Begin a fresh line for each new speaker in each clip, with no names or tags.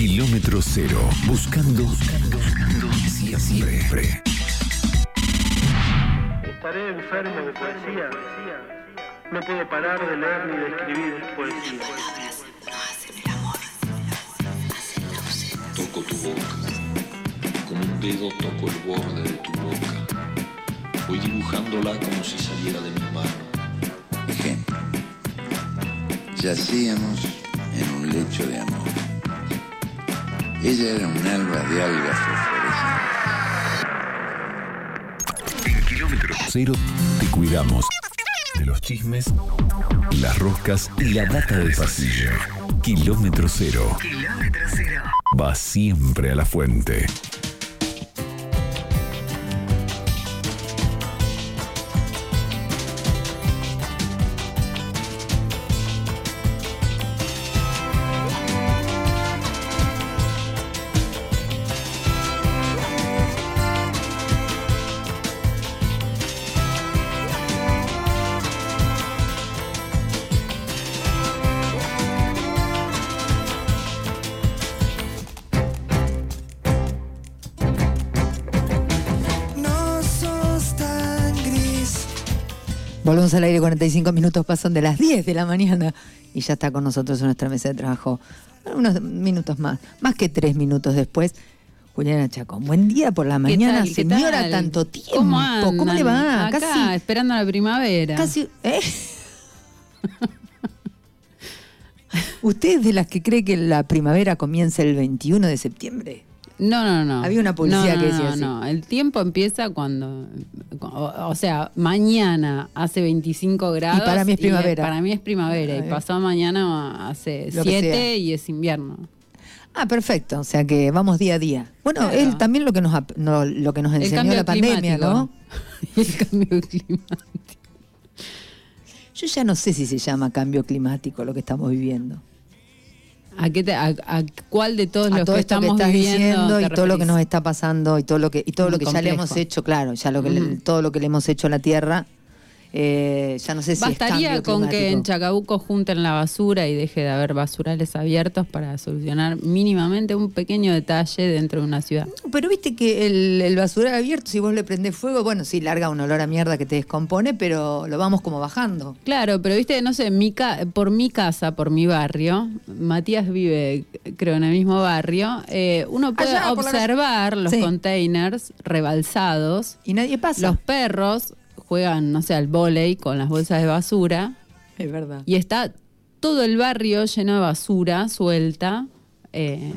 Kilómetro cero. Buscando, buscando, buscando siempre.
Estaré enfermo de poesía. No puedo parar de leer ni de escribir poesía.
Toco tu boca. Con un dedo toco el borde de tu boca. Voy dibujándola como si saliera de mi mano.
Ejemplo. Yacíamos en un lecho de amor. Ella era un alba de algas fosforescentes.
En Kilómetro cero te cuidamos de los chismes, las roscas y la data del pasillo. Kilómetro cero. Kilómetro cero. Va siempre a la fuente.
Volvemos al aire, 45 minutos pasan de las 10 de la mañana y ya está con nosotros en nuestra mesa de trabajo. Unos minutos más, más que tres minutos después. Juliana Chacón, buen día por la mañana, señora, tanto tiempo.
¿Cómo,
¿Cómo le va?
andan? Acá,
Casi,
esperando la primavera.
casi, ¿eh? ¿Usted es de las que cree que la primavera comienza el 21 de septiembre?
No, no, no.
Había una publicidad
No,
que decía
no,
así.
No, el tiempo empieza cuando. O, o sea, mañana hace 25 grados.
para mí es
y
primavera.
para mí es primavera. Y pasado mañana hace
Lo que sea.
7 y es invierno.
Ah, perfecto, o sea que vamos día a día. Bueno,
Claro.
es también lo que nos, no, lo que nos enseñó la pandemia,
climático.
¿no?
el cambio climático.
Yo ya no sé si se llama cambio climático lo que estamos viviendo.
¿A, qué te- a, a cuál de todos
a
los
todo
que
esto que
estamos
estás
viviendo
diciendo y todo lo que nos está pasando y todo lo que y todo lo
Muy
que ya le hemos
complejo.
hecho, claro, ya lo que le- todo lo que le hemos hecho a la Tierra, eh, ya no sé si
Bastaría
es
con que en. Chacabuco junten la basura y deje de haber basurales abiertos para solucionar mínimamente un pequeño detalle dentro de una ciudad.
Pero viste que el, el basural abierto, si vos le prendés fuego, bueno, sí, larga un olor a mierda que te descompone, pero lo vamos como bajando.
Claro, pero viste, no sé, mi ca- por mi casa, por mi barrio, Matías vive, creo, en el mismo barrio, eh, uno puede
Allá, por la
observar los
Sí.
containers rebalsados.
Y nadie pasa.
Los perros juegan, no sé, al vóley con las bolsas de basura
Es verdad.
y está todo el barrio lleno de basura suelta. eh,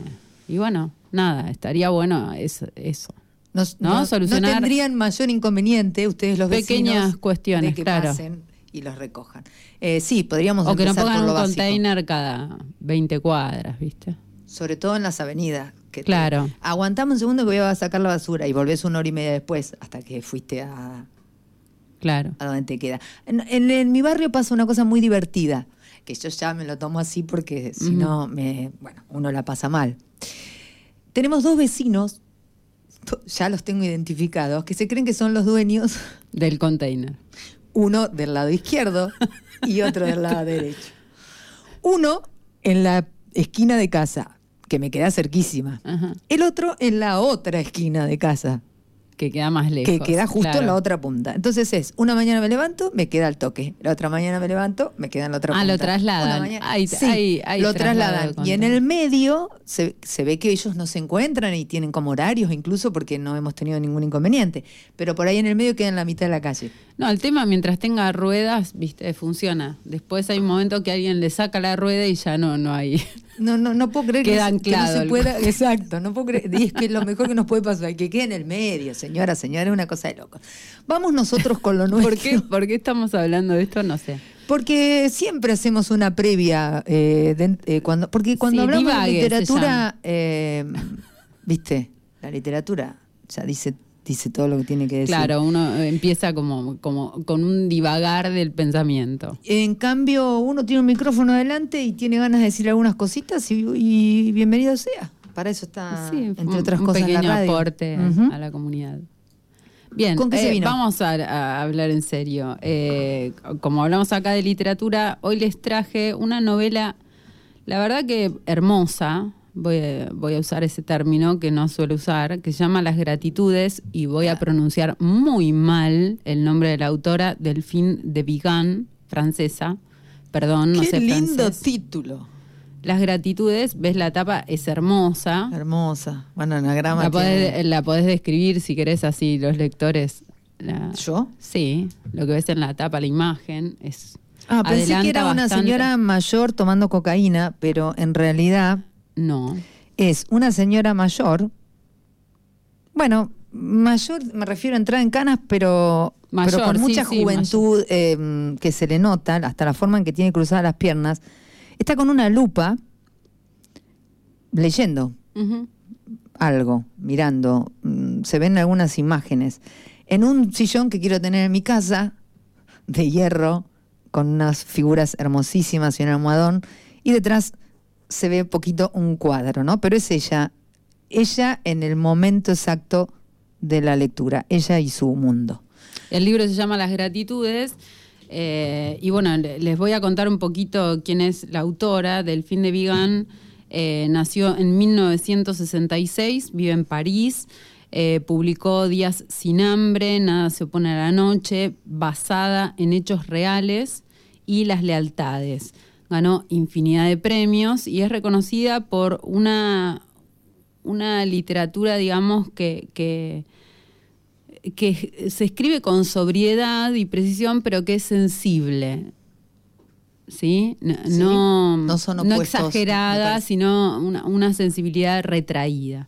y bueno, nada, estaría bueno eso. ¿no?
no, no
Solucionar
tendrían mayor inconveniente ustedes los
pequeñas
vecinos
cuestiones,
de que
claro.
pasen y los recojan. Eh, sí, podríamos
O que no pongan
por
un
básico.
container cada 20 cuadras, ¿viste?
sobre todo en las avenidas. Que te-
Claro.
aguantame un segundo que voy a sacar la basura y volvés una hora y media después hasta que fuiste a,
Claro.
a donde te queda. En, en- en mi barrio pasa una cosa muy divertida, que yo ya me lo tomo así porque si no, me, bueno, uno la pasa mal. Tenemos dos vecinos, ya los tengo identificados, que se creen que son los dueños,
Del container.
uno del lado izquierdo y otro del lado derecho. Uno en la esquina de casa, que me queda cerquísima.
Ajá.
El otro en la otra esquina de casa,
Que queda más lejos.
que queda justo en la otra punta. Entonces es, una mañana me levanto, me queda el toque. La otra mañana me levanto, me queda en la otra
Ah,
punta.
lo trasladan.
Mañana-
Hay-
sí,
hay- hay
lo trasladan. Y en el medio se, se ve que ellos no se encuentran y tienen como horarios incluso porque no hemos tenido ningún inconveniente. Pero por ahí en el medio queda en la mitad de la calle.
No, el tema mientras tenga ruedas, viste, funciona. Después hay un momento que alguien le saca la rueda y ya no, no hay.
No, no, no puedo creer que,
Queda
que no se pueda. Exacto, no puedo creer. Y es que lo mejor que nos puede pasar, que quede en el medio, señora, señora, es una cosa de loco. Vamos nosotros con lo nuestro.
¿Por qué, ¿Por qué estamos hablando de esto? No sé.
Porque siempre hacemos una previa, eh, de- eh, cuando, porque cuando
Sí,
hablamos
divague
de literatura, eh, viste, la literatura ya dice, dice todo lo que tiene que decir.
Claro, uno eh, empieza como, como con un divagar del pensamiento.
En cambio, uno tiene un micrófono adelante y tiene ganas de decir algunas cositas y, y bienvenido sea. Para eso está,
Sí,
entre
un-
otras
un
cosas,
pequeño
la radio.
aporte
Ujú.
a la comunidad. Bien,
¿Con qué se
eh,
vino?
vamos a, a hablar en serio. Eh, como hablamos acá de literatura, hoy les traje una novela, la verdad que hermosa, voy a, voy a usar ese término que no suelo usar, que se llama Las Gratitudes, y voy a pronunciar muy mal el nombre de la autora, Delphine de Vigan, francesa. Perdón, no
Qué
sé
lindo
francés.
título.
Las Gratitudes, ves la tapa, es hermosa.
Hermosa. Bueno, anagrama
La podés,
tiene-
la podés describir si querés así los lectores. La-
¿Yo?
Sí, lo que ves en la tapa, la imagen, es...
Ah, pensé que era una señora mayor tomando cocaína, pero en realidad
No.
es una señora mayor. Bueno, mayor, me refiero a entrar en canas, pero,
Mayor,
pero con mucha
sí,
juventud eh, que se le nota, hasta la forma en que tiene cruzadas las piernas. Está con una lupa leyendo algo, mirando. Mm, Se ven algunas imágenes. En un sillón que quiero tener en mi casa, de hierro, con unas figuras hermosísimas y un almohadón. Y detrás se ve poquito un cuadro, ¿no? Pero es ella, ella en el momento exacto de la lectura, ella y su mundo.
El libro se llama Las Gratitudes. eh, y bueno, le- les voy a contar un poquito quién es la autora. Delphine de Vigan eh, nació en 1966, vive en París. eh, publicó Días sin hambre, Nada se opone a la noche, basada en hechos reales y las lealtades. Ganó infinidad de premios y es reconocida por una, una literatura, digamos, que, que, que se escribe con sobriedad y precisión, pero que es sensible. ¿Sí? No,
Sí,
no,
son opuestos,
exagerada, sino una, una sensibilidad retraída.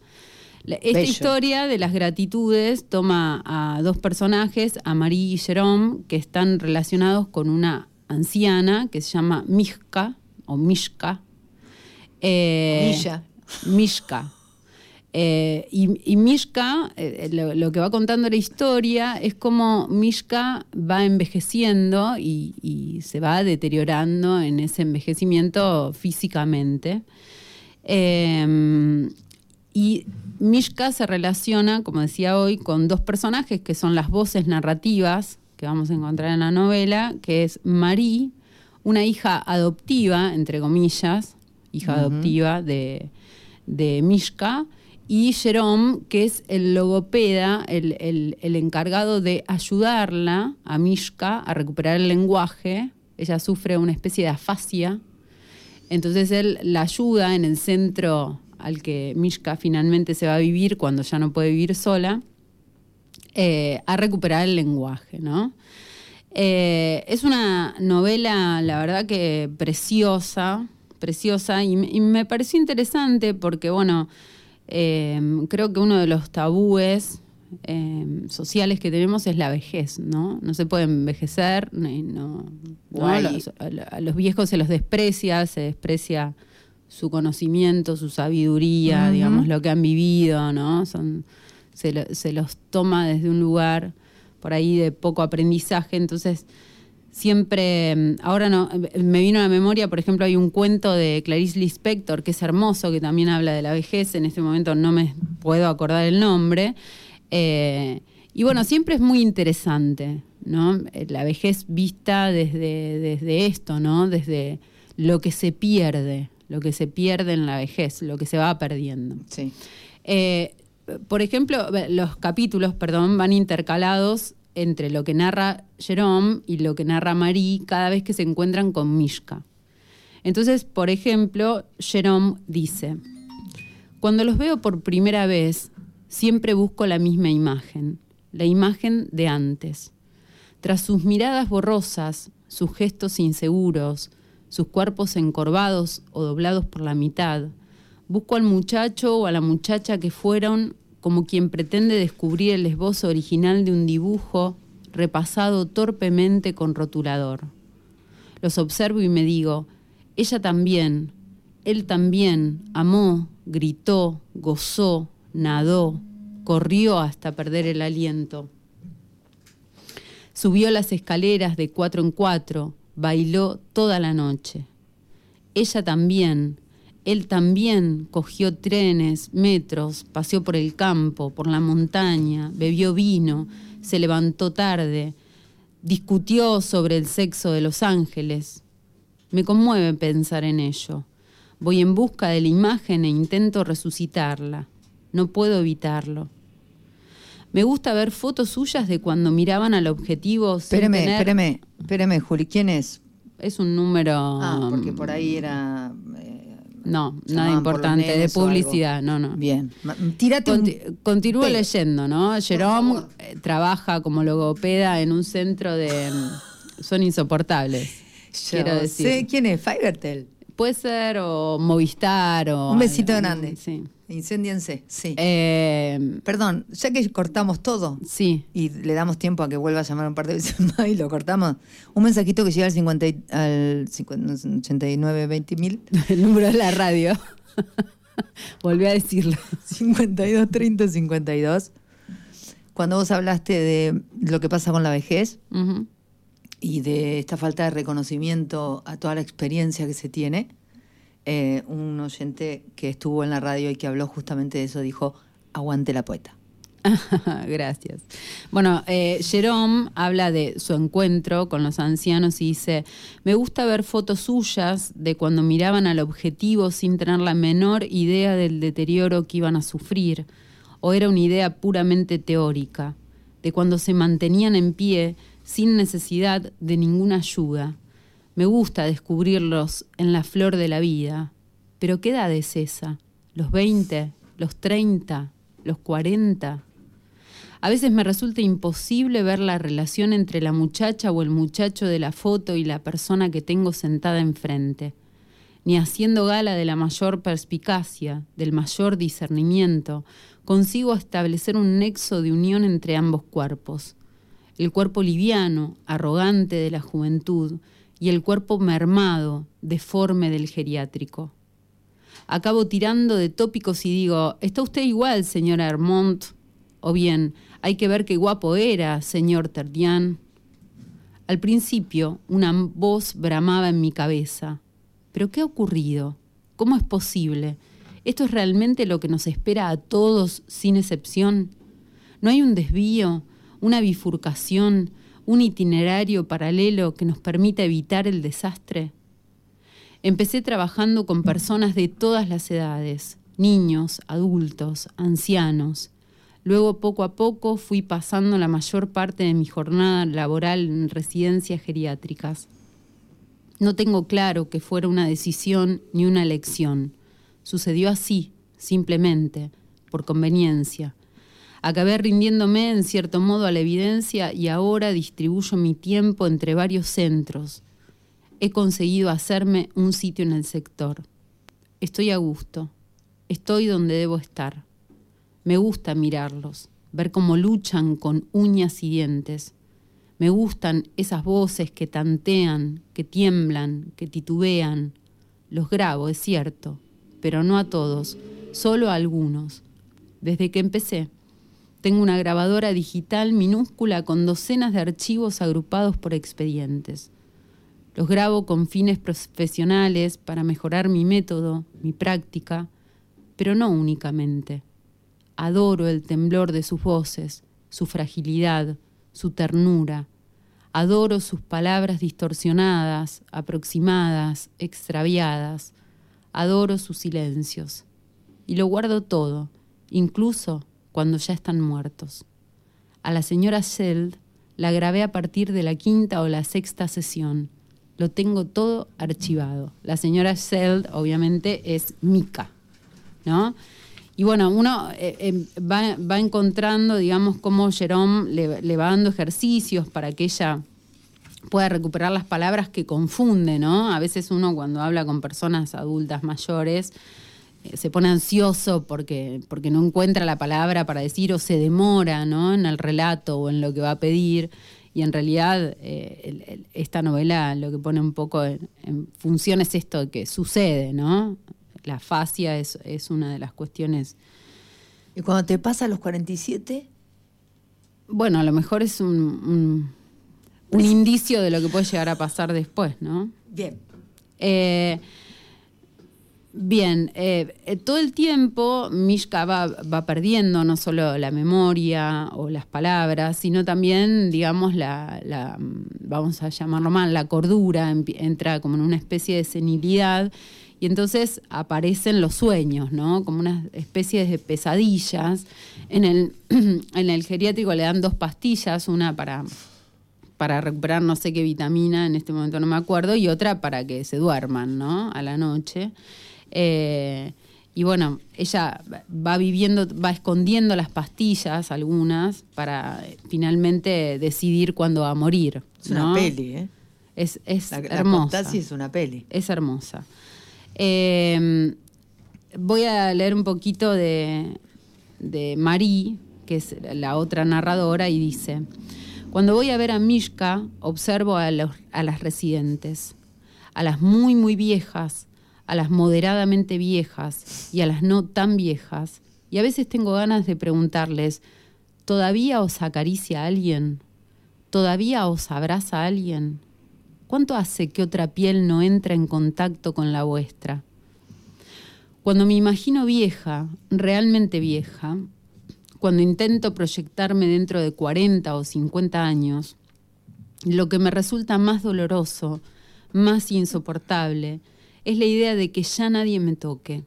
La- Esta
Bello.
historia de las gratitudes toma a dos personajes, a Marie y Jerome, que están relacionados con una anciana que se llama Mishka o Mishka. Eh,
Milla.
Mishka. Eh, y, y Mishka, eh, lo, lo que va contando la historia es como Mishka va envejeciendo y, y se va deteriorando en ese envejecimiento físicamente. Eh, y Mishka se relaciona, como decía hoy, con dos personajes que son las voces narrativas que vamos a encontrar en la novela, que es Marie, una hija adoptiva, entre comillas, hija adoptiva de, de Mishka, y Jerome, que es el logopeda, el, el- el encargado de ayudarla a Mishka a recuperar el lenguaje. Ella sufre una especie de afasia. Entonces él la ayuda en el centro al que Mishka finalmente se va a vivir cuando ya no puede vivir sola, eh, a recuperar el lenguaje, ¿no? Eh, es una novela, la verdad que preciosa, preciosa, y, me- y me pareció interesante porque, bueno, eh, creo que uno de los tabúes eh, sociales que tenemos es la vejez, ¿no? No se puede envejecer, no, ¿no?
Guay.
Los- a, los viejos se los desprecia, se desprecia su conocimiento, su sabiduría, digamos, lo que han vivido, ¿no? Son, se, lo- se los toma desde un lugar por ahí de poco aprendizaje, entonces siempre, mm, ahora no, eh, me vino a la memoria, por ejemplo, hay un cuento de Clarice Lispector que es hermoso, que también habla de la vejez, en este momento no me puedo acordar el nombre, eh, y bueno, siempre es muy interesante, ¿no? Eh, La vejez vista desde, desde esto, ¿no? Desde lo que se pierde, lo que se pierde en la vejez, lo que se va perdiendo.
Sí.
Eh, por ejemplo, los capítulos, perdón, van intercalados entre lo que narra Jerome y lo que narra Marie cada vez que se encuentran con Mishka. Entonces, por ejemplo, Jerome dice, cuando los veo por primera vez, siempre busco la misma imagen, la imagen de antes. Tras sus miradas borrosas, sus gestos inseguros, sus cuerpos encorvados o doblados por la mitad, busco al muchacho o a la muchacha que fueron como quien pretende descubrir el esbozo original de un dibujo repasado torpemente con rotulador. Los observo y me digo, ella también, él también, amó, gritó, gozó, nadó, corrió hasta perder el aliento. Subió las escaleras de cuatro en cuatro, bailó toda la noche. Ella también, él también cogió trenes, metros, paseó por el campo, por la montaña, bebió vino, se levantó tarde, discutió sobre el sexo de los ángeles. Me conmueve pensar en ello. Voy en busca de la imagen e intento resucitarla. No puedo evitarlo. Me gusta ver fotos suyas de cuando miraban al objetivo.
Espéreme,
tener-
espéreme, espéreme, Juli, ¿quién es?
Es un número.
Ah, porque por ahí era... eh,
No, nada importante, de publicidad, no, no.
Bien, tírate un-
Conti- continúo leyendo, ¿no? Jerome eh, trabaja como logopeda en un centro de... Son insoportables,
Yo
quiero decir.
sé quién es, Fivertel.
Puede ser o Movistar o...
Un besito grande.
Sí.
Incendiense, sí.
Eh,
Perdón, ya que cortamos todo
sí.
y le damos tiempo a que vuelva a llamar un par de veces más y lo cortamos, un mensajito que llega al, 50 y- al 50 89 20 mil,
El número de la radio. Volví a decirlo.
52 30 52. Cuando vos hablaste de lo que pasa con la vejez y de esta falta de reconocimiento a toda la experiencia que se tiene, eh, un oyente que estuvo en la radio y que habló justamente de eso dijo, aguante la poeta.
Gracias. Bueno, eh, Jerome habla de su encuentro con los ancianos y dice, me gusta ver fotos suyas de cuando miraban al objetivo sin tener la menor idea del deterioro que iban a sufrir, o era una idea puramente teórica, de cuando se mantenían en pie sin necesidad de ninguna ayuda. Me gusta descubrirlos en la flor de la vida. Pero ¿qué edad es esa? ¿Los 20? ¿Los 30? ¿Los 40? A veces me resulta imposible ver la relación entre la muchacha o el muchacho de la foto y la persona que tengo sentada enfrente, ni haciendo gala de la mayor perspicacia, del mayor discernimiento, consigo establecer un nexo de unión entre ambos cuerpos. El cuerpo liviano, arrogante de la juventud, y el cuerpo mermado, deforme del geriátrico. Acabo tirando de tópicos y digo, ¿está usted igual, señora Hermont? O bien, hay que ver qué guapo era, señor Terdian. Al principio, una voz bramaba en mi cabeza. ¿Pero qué ha ocurrido? ¿Cómo es posible? ¿Esto es realmente lo que nos espera a todos sin excepción? ¿No hay un desvío, una bifurcación, un itinerario paralelo que nos permita evitar el desastre? Empecé trabajando con personas de todas las edades, niños, adultos, ancianos. Luego, poco a poco, fui pasando la mayor parte de mi jornada laboral en residencias geriátricas. No tengo claro que fuera una decisión ni una elección. Sucedió así, simplemente, por conveniencia. Acabé rindiéndome en cierto modo a la evidencia y ahora distribuyo mi tiempo entre varios centros. He conseguido hacerme un sitio en el sector. Estoy a gusto. Estoy donde debo estar. Me gusta mirarlos, ver cómo luchan con uñas y dientes. Me gustan esas voces que tantean, que tiemblan, que titubean. Los grabo, es cierto, pero no a todos, solo a algunos. Desde que empecé, tengo una grabadora digital minúscula con docenas de archivos agrupados por expedientes. Los grabo con fines profesionales para mejorar mi método, mi práctica, pero no únicamente. Adoro el temblor de sus voces, su fragilidad, su ternura. Adoro sus palabras distorsionadas, aproximadas, extraviadas. Adoro sus silencios. Y lo guardo todo, incluso cuando ya están muertos. A la señora Sheld la grabé a partir de la quinta o la sexta sesión. Lo tengo todo archivado. La señora Sheld, obviamente, es Mika, ¿no? Y bueno, uno eh, eh, va, encontrando, digamos, cómo Jerome le, le va dando ejercicios para que ella pueda recuperar las palabras que confunde, ¿no? A veces uno cuando habla con personas adultas mayores se pone ansioso porque, porque no encuentra la palabra para decir o se demora, ¿no? En el relato o en lo que va a pedir. Y en realidad eh, el- el- esta novela lo que pone un poco en, en función es esto que sucede, ¿no? La fascia es, es una de las cuestiones
Y cuando te pasa a los 47,
Bueno, a lo mejor es un, un, un indicio de lo que puede llegar a pasar después, ¿no?
bien.
Eh, bien, eh, eh, todo el tiempo Mishka va, va perdiendo no solo la memoria o las palabras, sino también, digamos, la, mm, vamos a llamarlo mal, la cordura, entra como en una especie de senilidad y entonces aparecen los sueños, ¿no? Como una especie de pesadillas. En el, en el geriátrico le dan dos pastillas, una para, para recuperar no sé qué vitamina, en este momento no me acuerdo, y otra para que se duerman, ¿no? A la noche. Eh, y bueno, ella va viviendo, va escondiendo las pastillas, algunas, para finalmente decidir cuándo va a morir.
Es una peli, ¿eh?
Es, es
La, la
hermosa.
Contasi es una peli.
Es hermosa. Eh, voy a leer un poquito de, de Marie, que es la otra narradora, y dice, cuando voy a ver a Mishka, observo a, los- a las residentes, a las muy, muy viejas, a las moderadamente viejas y a las no tan viejas, y a veces tengo ganas de preguntarles, ¿todavía os acaricia alguien? ¿Todavía os abraza alguien? ¿Cuánto hace que otra piel no entra en contacto con la vuestra? Cuando me imagino vieja, realmente vieja, cuando intento proyectarme dentro de 40 o 50 años, lo que me resulta más doloroso, más insoportable, es la idea de que ya nadie me toque.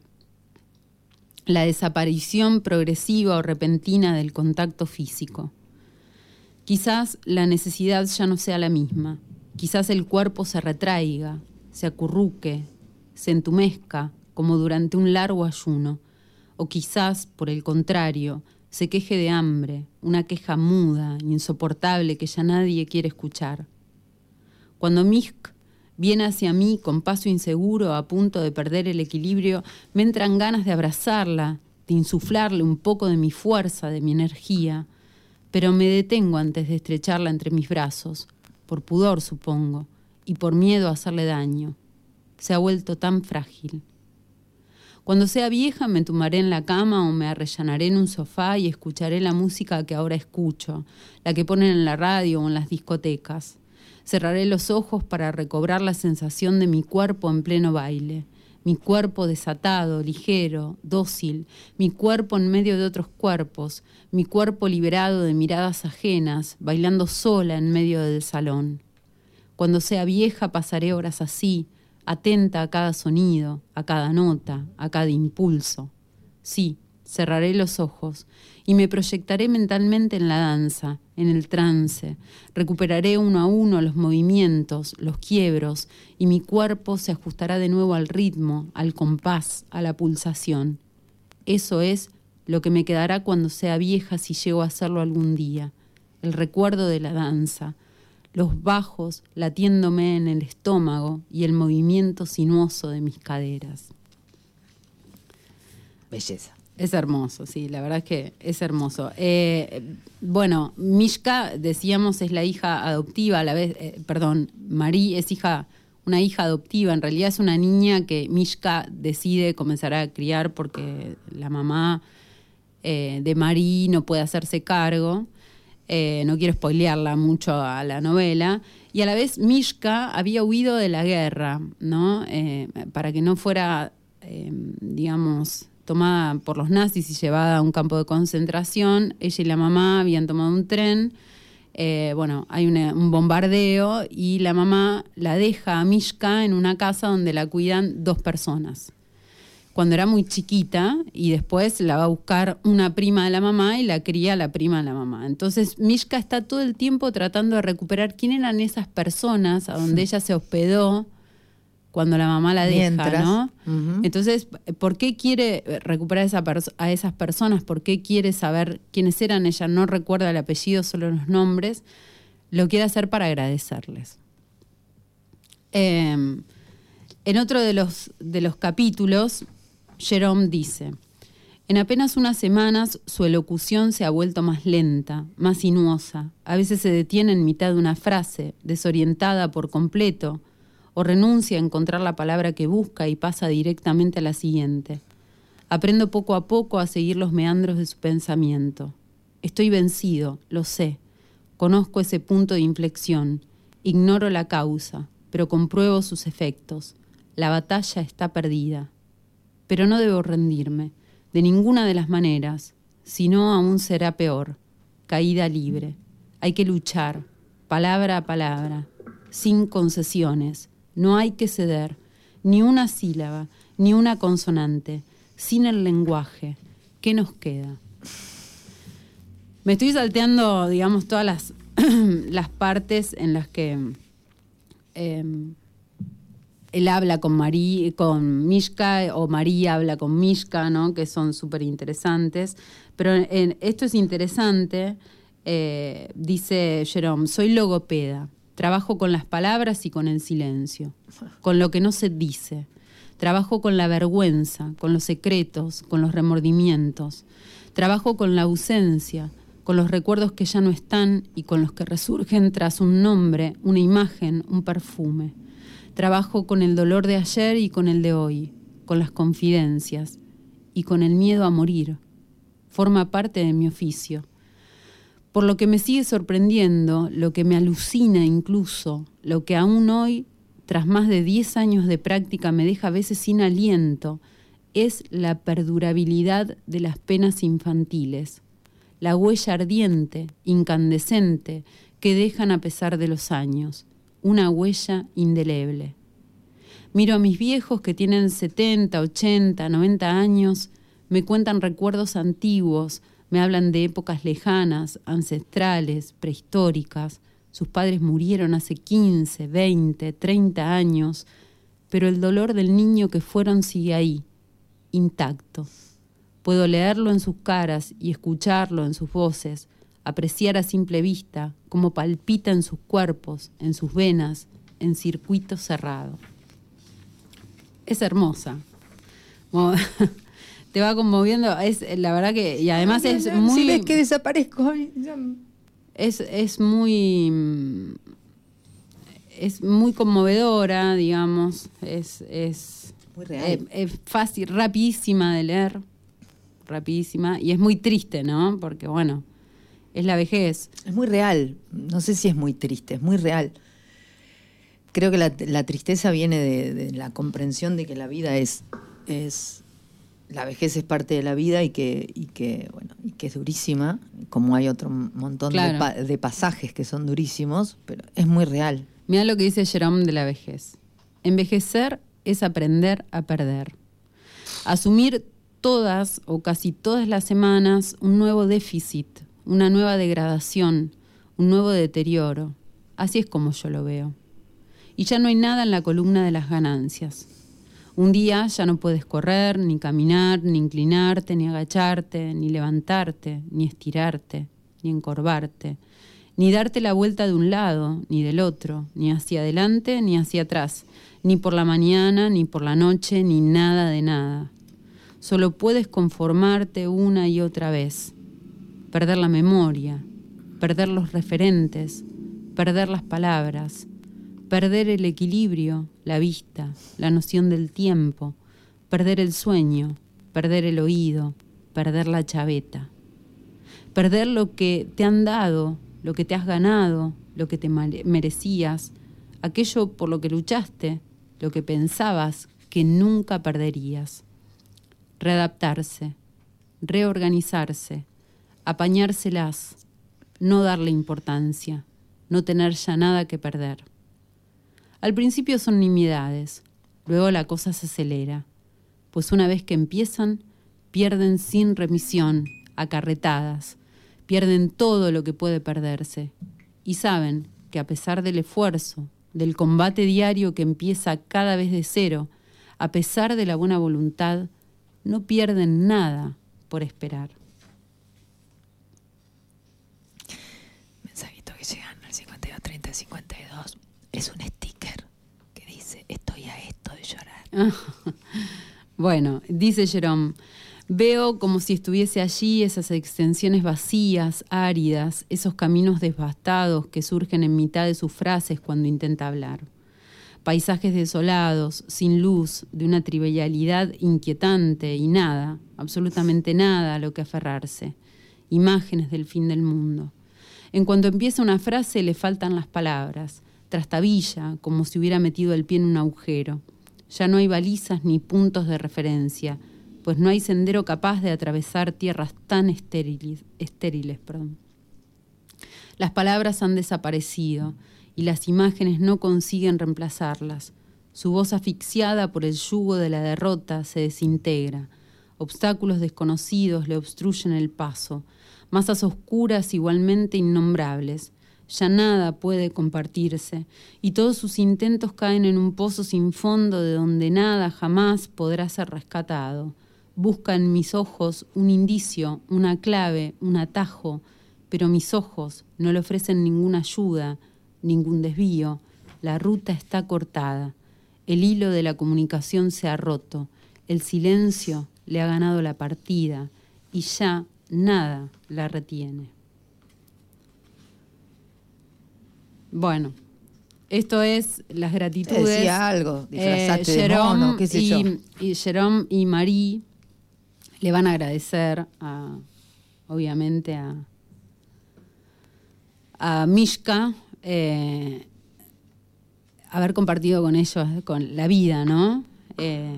La desaparición progresiva o repentina del contacto físico. Quizás la necesidad ya no sea la misma. Quizás el cuerpo se retraiga, se acurruque, se entumezca, como durante un largo ayuno. O quizás, por el contrario, se queje de hambre, una queja muda, insoportable que ya nadie quiere escuchar. Cuando Mishk viene hacia mí con paso inseguro, a punto de perder el equilibrio, me entran ganas de abrazarla, de insuflarle un poco de mi fuerza, de mi energía, pero me detengo antes de estrecharla entre mis brazos, por pudor supongo, y por miedo a hacerle daño. Se ha vuelto tan frágil. Cuando sea vieja me tumbaré en la cama o me arrellanaré en un sofá y escucharé la música que ahora escucho, la que ponen en la radio o en las discotecas. Cerraré los ojos para recobrar la sensación de mi cuerpo en pleno baile, mi cuerpo desatado, ligero, dócil, mi cuerpo en medio de otros cuerpos, mi cuerpo liberado de miradas ajenas, bailando sola en medio del salón. Cuando sea vieja pasaré horas así, atenta a cada sonido, a cada nota, a cada impulso. Sí, cerraré los ojos y me proyectaré mentalmente en la danza, en el trance. Recuperaré uno a uno los movimientos, los quiebros, y mi cuerpo se ajustará de nuevo al ritmo, al compás, a la pulsación. Eso es lo que me quedará cuando sea vieja si llego a hacerlo algún día. El recuerdo de la danza, los bajos latiéndome en el estómago y el movimiento sinuoso de mis caderas.
Belleza.
Es hermoso, sí, la verdad es que es hermoso. Eh, bueno, Mishka, decíamos, es la hija adoptiva, a la vez, eh, perdón, Marí es hija, una hija adoptiva, en realidad es una niña que Mishka decide comenzar a criar porque la mamá eh, de Marí no puede hacerse cargo. No quiero spoilearla mucho a la novela. Y a la vez Mishka había huido de la guerra, ¿no? Para que no fuera, digamos, tomada por los nazis y llevada a un campo de concentración. Ella y la mamá habían tomado un tren. Eh, bueno, hay una- un bombardeo y la mamá la deja a Mishka en una casa donde la cuidan dos personas cuando era muy chiquita y después la va a buscar una prima de la mamá y la cría la prima de la mamá. Entonces Mishka está todo el tiempo tratando de recuperar quién eran esas personas a donde ella se hospedó cuando la mamá la deja,
Mientras.
¿no? Entonces, ¿por qué quiere recuperar esa a esas personas? ¿Por qué quiere saber quiénes eran? Ella no recuerda el apellido, solo los nombres. Lo quiere hacer para agradecerles. Eh, en otro de los, de los capítulos, Jerome dice, en apenas unas semanas su elocución se ha vuelto más lenta, más sinuosa. A veces se detiene en mitad de una frase, desorientada por completo, o renuncia a encontrar la palabra que busca y pasa directamente a la siguiente. Aprendo poco a poco a seguir los meandros de su pensamiento. Estoy vencido, lo sé. Conozco ese punto de inflexión. Ignoro la causa, pero compruebo sus efectos. La batalla está perdida. Pero no debo rendirme, de ninguna de las maneras, si no aún será peor. Caída libre. Hay que luchar, palabra a palabra, sin concesiones. No hay que ceder, ni una sílaba, ni una consonante, sin el lenguaje. ¿Qué nos queda? Me estoy salteando, digamos, todas las, las partes en las que em, él habla con Marí, con Mishka o María habla con Mishka, ¿no? Que son súper interesantes. Pero esto es interesante. eh, dice Jerome, soy logopeda. Trabajo con las palabras y con el silencio, con lo que no se dice. Trabajo con la vergüenza, con los secretos, con los remordimientos. Trabajo con la ausencia, con los recuerdos que ya no están y con los que resurgen tras un nombre, una imagen, un perfume. Trabajo con el dolor de ayer y con el de hoy, con las confidencias y con el miedo a morir. Forma parte de mi oficio. Por lo que me sigue sorprendiendo, lo que me alucina incluso, lo que aún hoy, tras más de 10 años de práctica, me deja a veces sin aliento, es la perdurabilidad de las penas infantiles, la huella ardiente, incandescente, que dejan a pesar de los años, una huella indeleble. Miro a mis viejos que tienen 70, 80, 90 años, me cuentan recuerdos antiguos, me hablan de épocas lejanas, ancestrales, prehistóricas. Sus padres murieron hace 15, 20, 30 años, pero el dolor del niño que fueron sigue ahí, intacto. Puedo leerlo en sus caras y escucharlo en sus voces, apreciar a simple vista cómo palpita en sus cuerpos, en sus venas, en circuito cerrado. Es hermosa. Te va conmoviendo, es la verdad que, y además es muy...
Si ves que desaparezco,
es, es muy es muy conmovedora, digamos, es, es
Muy real.
eh, es fácil, rapidísima de leer, rapidísima, y es muy triste, ¿no? Porque bueno, es la vejez.
es muy real. No sé si es muy triste, es muy real. Creo que la, la tristeza viene de, de la comprensión de que la vida es, es la vejez es parte de la vida y que, y que, bueno, y que es durísima, como hay otro montón de pa- de, pasajes que son durísimos, pero es muy real.
Mira lo que dice Jerome de la vejez. Envejecer es aprender a perder. Asumir todas o casi todas las semanas un nuevo déficit, una nueva degradación, un nuevo deterioro. Así es como yo lo veo. Y ya no hay nada en la columna de las ganancias. Un día ya no puedes correr, ni caminar, ni inclinarte, ni agacharte, ni levantarte, ni estirarte, ni encorvarte, ni darte la vuelta de un lado, ni del otro, ni hacia adelante, ni hacia atrás, ni por la mañana, ni por la noche, ni nada de nada. Solo puedes conformarte una y otra vez, perder la memoria, perder los referentes, perder las palabras, perder el equilibrio, la vista, la noción del tiempo, perder el sueño, perder el oído, perder la chaveta, perder lo que te han dado, lo que te has ganado, lo que te merecías, aquello por lo que luchaste, lo que pensabas que nunca perderías. Readaptarse, reorganizarse, apañárselas, no darle importancia, no tener ya nada que perder. Al principio son nimiedades, luego la cosa se acelera, pues una vez que empiezan, pierden sin remisión, acarretadas, pierden todo lo que puede perderse, y saben que a pesar del esfuerzo, del combate diario que empieza cada vez de cero, a pesar de la buena voluntad, no pierden nada por esperar.
Mensajito que llegan al 52 30 52 es un sticker que dice estoy a esto de llorar.
Bueno, dice Jerome, veo como si estuviese allí esas extensiones vacías, áridas, esos caminos devastados que surgen en mitad de sus frases cuando intenta hablar. Paisajes desolados, sin luz, de una trivialidad inquietante y nada, absolutamente nada a lo que aferrarse. Imágenes del fin del mundo. En cuanto empieza una frase le faltan las palabras, trastabilla, como si hubiera metido el pie en un agujero. Ya no hay balizas ni puntos de referencia, pues no hay sendero capaz de atravesar tierras tan estériles. estériles perdón. Las palabras han desaparecido y las imágenes no consiguen reemplazarlas. Su voz asfixiada por el yugo de la derrota se desintegra. Obstáculos desconocidos le obstruyen el paso. Masas oscuras igualmente innombrables. Ya nada puede compartirse y todos sus intentos caen en un pozo sin fondo de donde nada jamás podrá ser rescatado. Busca en mis ojos un indicio, una clave, un atajo, pero mis ojos no le ofrecen ninguna ayuda, ningún desvío. La ruta está cortada. El hilo de la comunicación se ha roto. El silencio le ha ganado la partida y ya nada la retiene. Bueno, esto es las gratitudes.
Decía algo, disfrazaste de
Jerome
mono, qué sé
y,
yo.
y Jerome y Marie le van a agradecer a, obviamente a, a Mishka eh, haber compartido con ellos con la vida, ¿no? Eh,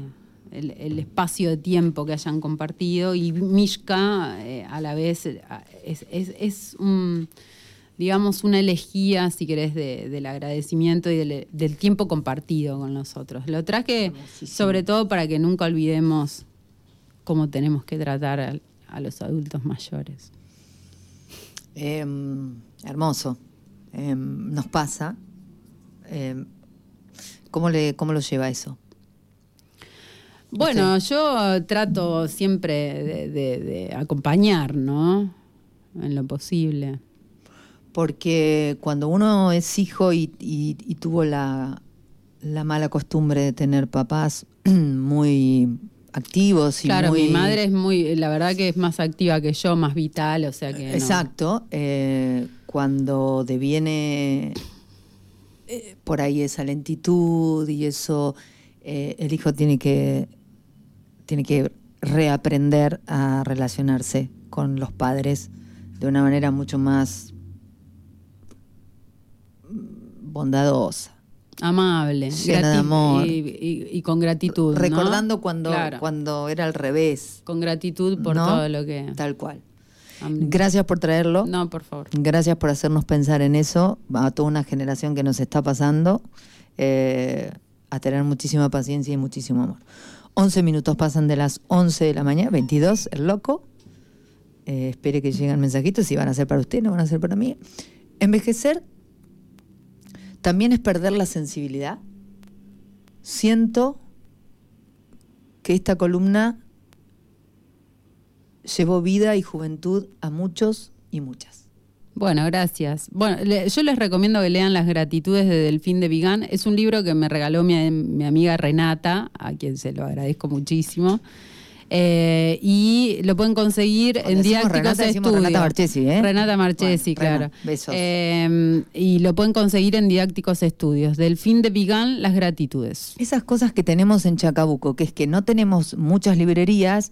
el, el espacio de tiempo que hayan compartido y Mishka eh, a la vez eh, es, es- es un, digamos, una elegía, si querés, de- del agradecimiento y del, del tiempo compartido con nosotros. Lo traje sobre todo para que nunca olvidemos cómo tenemos que tratar a, a los adultos mayores.
Em, hermoso. Em, nos pasa. Em, ¿cómo, le, ¿Cómo lo lleva eso?
Bueno, yo trato siempre de, de- de acompañar, ¿no? En lo posible.
Porque cuando uno es hijo y, y- y tuvo la, la mala costumbre de tener papás muy activos y
Claro,
muy...
mi madre es muy, la verdad que es más activa que yo, más vital, o sea que. no.
Exacto. eh, cuando deviene eh, por ahí esa lentitud y eso, eh, el hijo tiene que, tiene que reaprender a relacionarse con los padres de una manera mucho más bondadosa.
Amable.
Llena de amor.
Y, y- y con gratitud. ¿no?
Recordando cuando,
Claro,
cuando era al revés.
Con gratitud por
¿no?
todo lo que.
Tal cual. Gracias por traerlo.
No, por favor.
Gracias por hacernos pensar en eso, a toda una generación que nos está pasando, eh, a tener muchísima paciencia y muchísimo amor. 11 minutos pasan de las 11 de la mañana, 22, el loco. Eh, espere que lleguen mensajitos, si van a ser para usted, no van a ser para mí. Envejecer también es perder la sensibilidad. Siento que esta columna llevó vida y juventud a muchos y muchas.
Bueno, gracias. Bueno, yo les recomiendo que lean Las gratitudes de Delfín de Vigán. Es un libro que me regaló mi amiga Renata, a quien se lo agradezco muchísimo. Eh, y lo pueden conseguir
Cuando
en Didácticos
Renata,
Estudios.
Renata Marchesi, ¿eh?
Renata Marchesi,
Bueno,
claro.
Rena, besos.
Eh, y lo pueden conseguir en Didácticos Estudios. Delfín de Vigán, Las gratitudes.
Esas cosas que tenemos en Chacabuco, que es que no tenemos muchas librerías,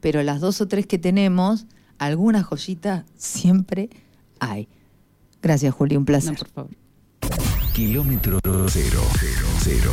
pero las dos o tres que tenemos, alguna joyita siempre hay. Gracias, Juli, un placer.
No, por favor.
Kilómetro cero, cero, cero.